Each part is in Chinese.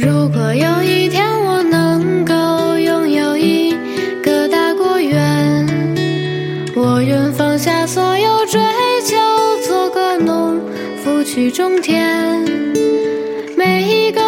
如果有一天我能够拥有一个大果园我愿放下所有追求做个农夫去种田。每一个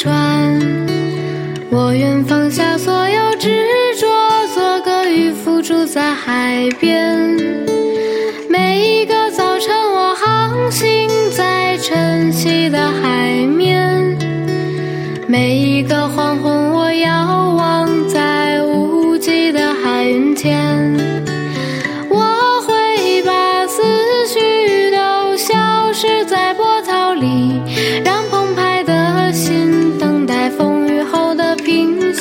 船，我愿放下所有执着，做个渔夫住在海边。每一个早晨，我航行在晨曦的海面；每一个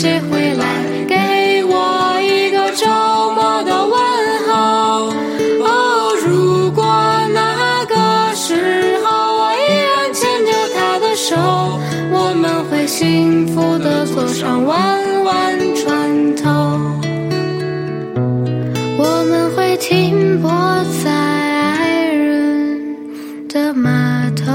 谁会来给我一个周末的问候？哦，如果那个时候我依然牵着他的手，我们会幸福的坐上弯弯船头。我们会停泊在爱人的码头。